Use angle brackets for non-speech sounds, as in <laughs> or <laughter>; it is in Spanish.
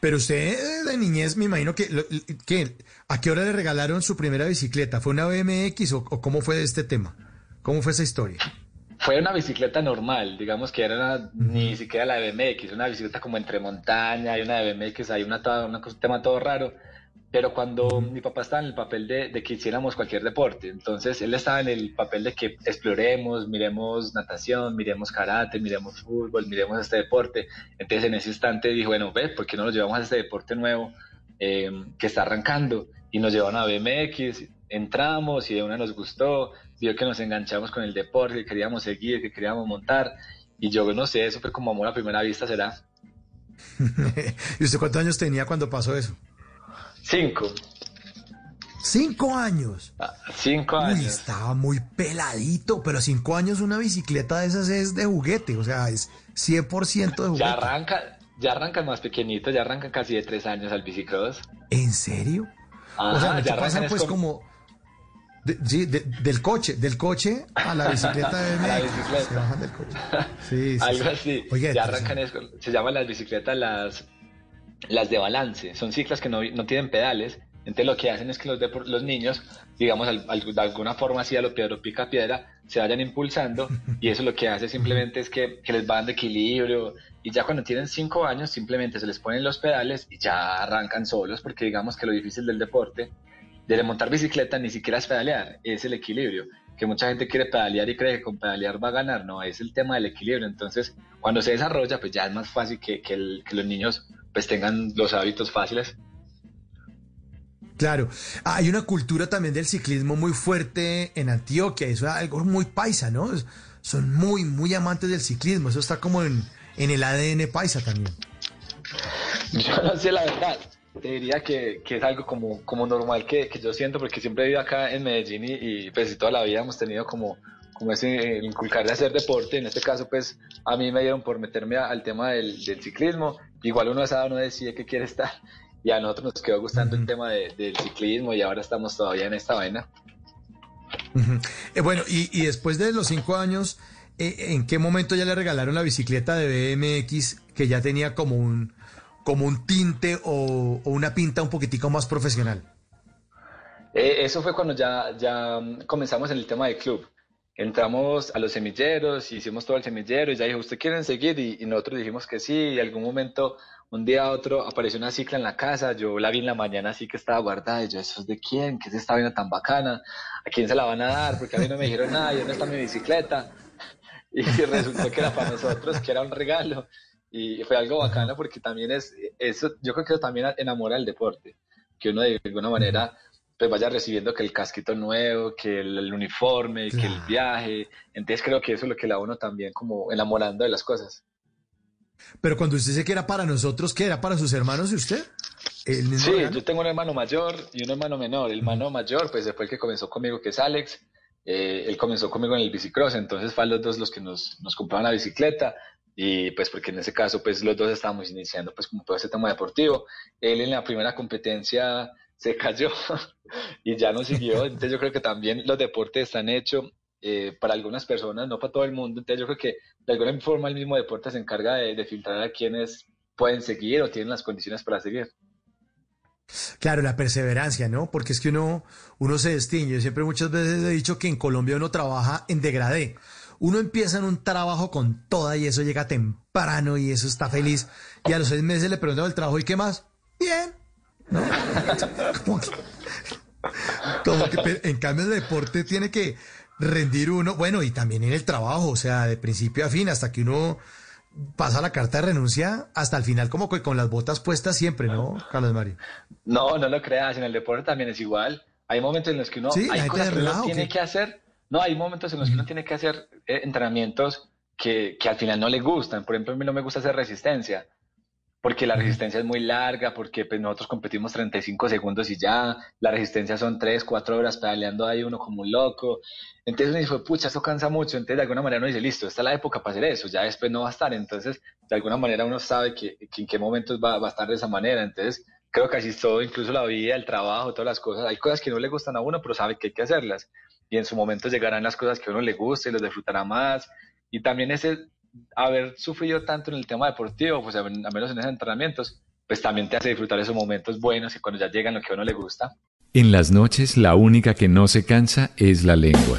Pero usted de niñez, me imagino que, que ¿a qué hora le regalaron su primera bicicleta? ¿Fue una BMX o, o cómo fue este tema? ¿Cómo fue esa historia? Fue una bicicleta normal, digamos que era una, ni siquiera la de BMX, una bicicleta como entre montaña, hay una de BMX, hay una, una, un tema todo raro pero cuando mi papá estaba en el papel de, que hiciéramos cualquier deporte, entonces él estaba en el papel de que exploremos, miremos natación, miremos karate, miremos fútbol, miremos este deporte. Entonces en ese instante dijo, bueno, ve, ¿por qué no nos llevamos a este deporte nuevo eh, que está arrancando? Y nos llevaron a BMX, entramos y de una nos gustó, vio que nos enganchamos con el deporte, que queríamos seguir, que queríamos montar. Y yo no sé, eso fue como amor a primera vista, ¿será? <laughs> ¿Y usted cuántos años tenía cuando pasó eso? Cinco. ¿Cinco años? Ah, cinco años. estaba muy peladito, pero cinco años una bicicleta de esas es de juguete, o sea, es 100% de juguete. Ya arranca, ya arrancan más pequeñitos, ya arrancan casi de tres años al bicicross. ¿En serio? o sea, ya pasan pues como... sí, del coche, del coche a la bicicleta de <laughs> a la bicicleta. Se bajan del coche. Sí, sí Algo así. ya arrancan, eso, se llaman las bicicletas las las de balance, son ciclas que no, no tienen pedales, entonces lo que hacen es que los, los niños, digamos, de alguna forma así a lo piedra pica piedra, se vayan impulsando <laughs> y eso lo que hace simplemente es que, que les van de equilibrio. Y ya cuando tienen cinco años simplemente se les ponen los pedales y ya arrancan solos porque digamos que lo difícil del deporte, de montar bicicleta ni siquiera es pedalear, es el equilibrio. Que mucha gente quiere pedalear y cree que con pedalear va a ganar, no, es el tema del equilibrio. Entonces, cuando se desarrolla, pues ya es más fácil que, que los niños pues tengan los hábitos fáciles. Claro, hay una cultura también del ciclismo muy fuerte en Antioquia, eso es algo muy paisa, ¿no? Son muy, muy amantes del ciclismo, eso está como en, en el ADN paisa también. <laughs> Yo no sé la verdad, te diría que, que es algo como, como normal que, que, yo siento, porque siempre he vivido acá en Medellín y, y pues toda la vida hemos tenido como como es eh, inculcarle a hacer deporte. En este caso, pues a mí me dieron por meterme al tema del, ciclismo. Igual uno a esa no decide qué quiere estar. <laughs> Y a nosotros nos quedó gustando el tema del ciclismo y ahora estamos todavía en esta vaina. Eh, bueno, y, después de los cinco años, eh, ¿en qué momento ya le regalaron la bicicleta de BMX que ya tenía como un, como un tinte o, una pinta un poquitico más profesional? eso fue cuando ya, ya comenzamos en el tema del club entramos a los semilleros, hicimos todo el semillero y ya dijo, ¿usted quieren seguir? Y, nosotros dijimos que sí, y algún momento, un día a otro, apareció una cicla en la casa, yo la vi en la mañana así que estaba guardada, y yo, ¿eso es de quién? ¿Qué es esta vaina tan bacana? ¿A quién se la van a dar? Porque a mí no me dijeron nada, ¿y dónde está mi bicicleta? <laughs> Y resultó que era para nosotros, que era un regalo, y fue algo bacano porque también es, eso, yo creo que eso también enamora el deporte, que uno de alguna manera pues vaya recibiendo que el casquito nuevo, que el, uniforme, que el viaje. Entonces creo que eso es lo que la uno también como enamorando de las cosas. Pero cuando usted dice que era para nosotros, ¿qué era para sus hermanos y usted? sí, yo tengo un hermano mayor y un hermano menor. El hermano mayor, pues fue el que comenzó conmigo, que es Alex. Eh, él comenzó conmigo en el bicicross, entonces fue los dos los que nos, nos compraban la bicicleta y pues porque en ese caso pues los dos estábamos iniciando pues como todo ese tema deportivo. Él en la primera competencia se cayó <laughs> y ya no siguió. Entonces yo creo que también los deportes están hechos eh, para algunas personas, no para todo el mundo. Entonces yo creo que de alguna forma el mismo deporte se encarga de, filtrar a quienes pueden seguir o tienen las condiciones para seguir. Claro, la perseverancia, ¿no? Porque es que uno, uno se distingue. Yo siempre muchas veces he dicho que en Colombia uno trabaja en degradé. Uno empieza en un trabajo con toda y eso llega temprano y eso está feliz. Y a los seis meses le preguntan el trabajo y qué más. Bien, <laughs> Como que, en cambio el deporte tiene que rendir uno, bueno, y también en el trabajo, o sea, de principio a fin, hasta que uno pasa la carta de renuncia, hasta el final como que con las botas puestas siempre, ¿no, Carlos Mario? No, no lo creas, en el deporte también es igual. Hay momentos en los que uno, hay cosas que uno tiene que hacer, no, hay momentos en los que uno tiene que hacer eh, entrenamientos que, que al final no le gustan. Por ejemplo, a mí no me gusta hacer resistencia porque la resistencia es muy larga, porque pues, nosotros competimos 35 segundos y ya, la resistencia son 3, 4 horas pedaleando ahí uno como un loco. Entonces uno dice, pucha, eso cansa mucho. Entonces de alguna manera uno dice, listo, esta es la época para hacer eso, ya después no va a estar. Entonces de alguna manera uno sabe que, en qué momentos va, a estar de esa manera. Entonces creo que así es todo, incluso la vida, el trabajo, todas las cosas. Hay cosas que no le gustan a uno, pero sabe que hay que hacerlas. Y en su momento llegarán las cosas que a uno le guste y los disfrutará más. Y también ese haber sufrido tanto en el tema deportivo, pues al menos en esos entrenamientos, pues también te hace disfrutar esos momentos buenos y cuando ya llegan lo que a uno le gusta. En las noches la única que no se cansa es la lengua.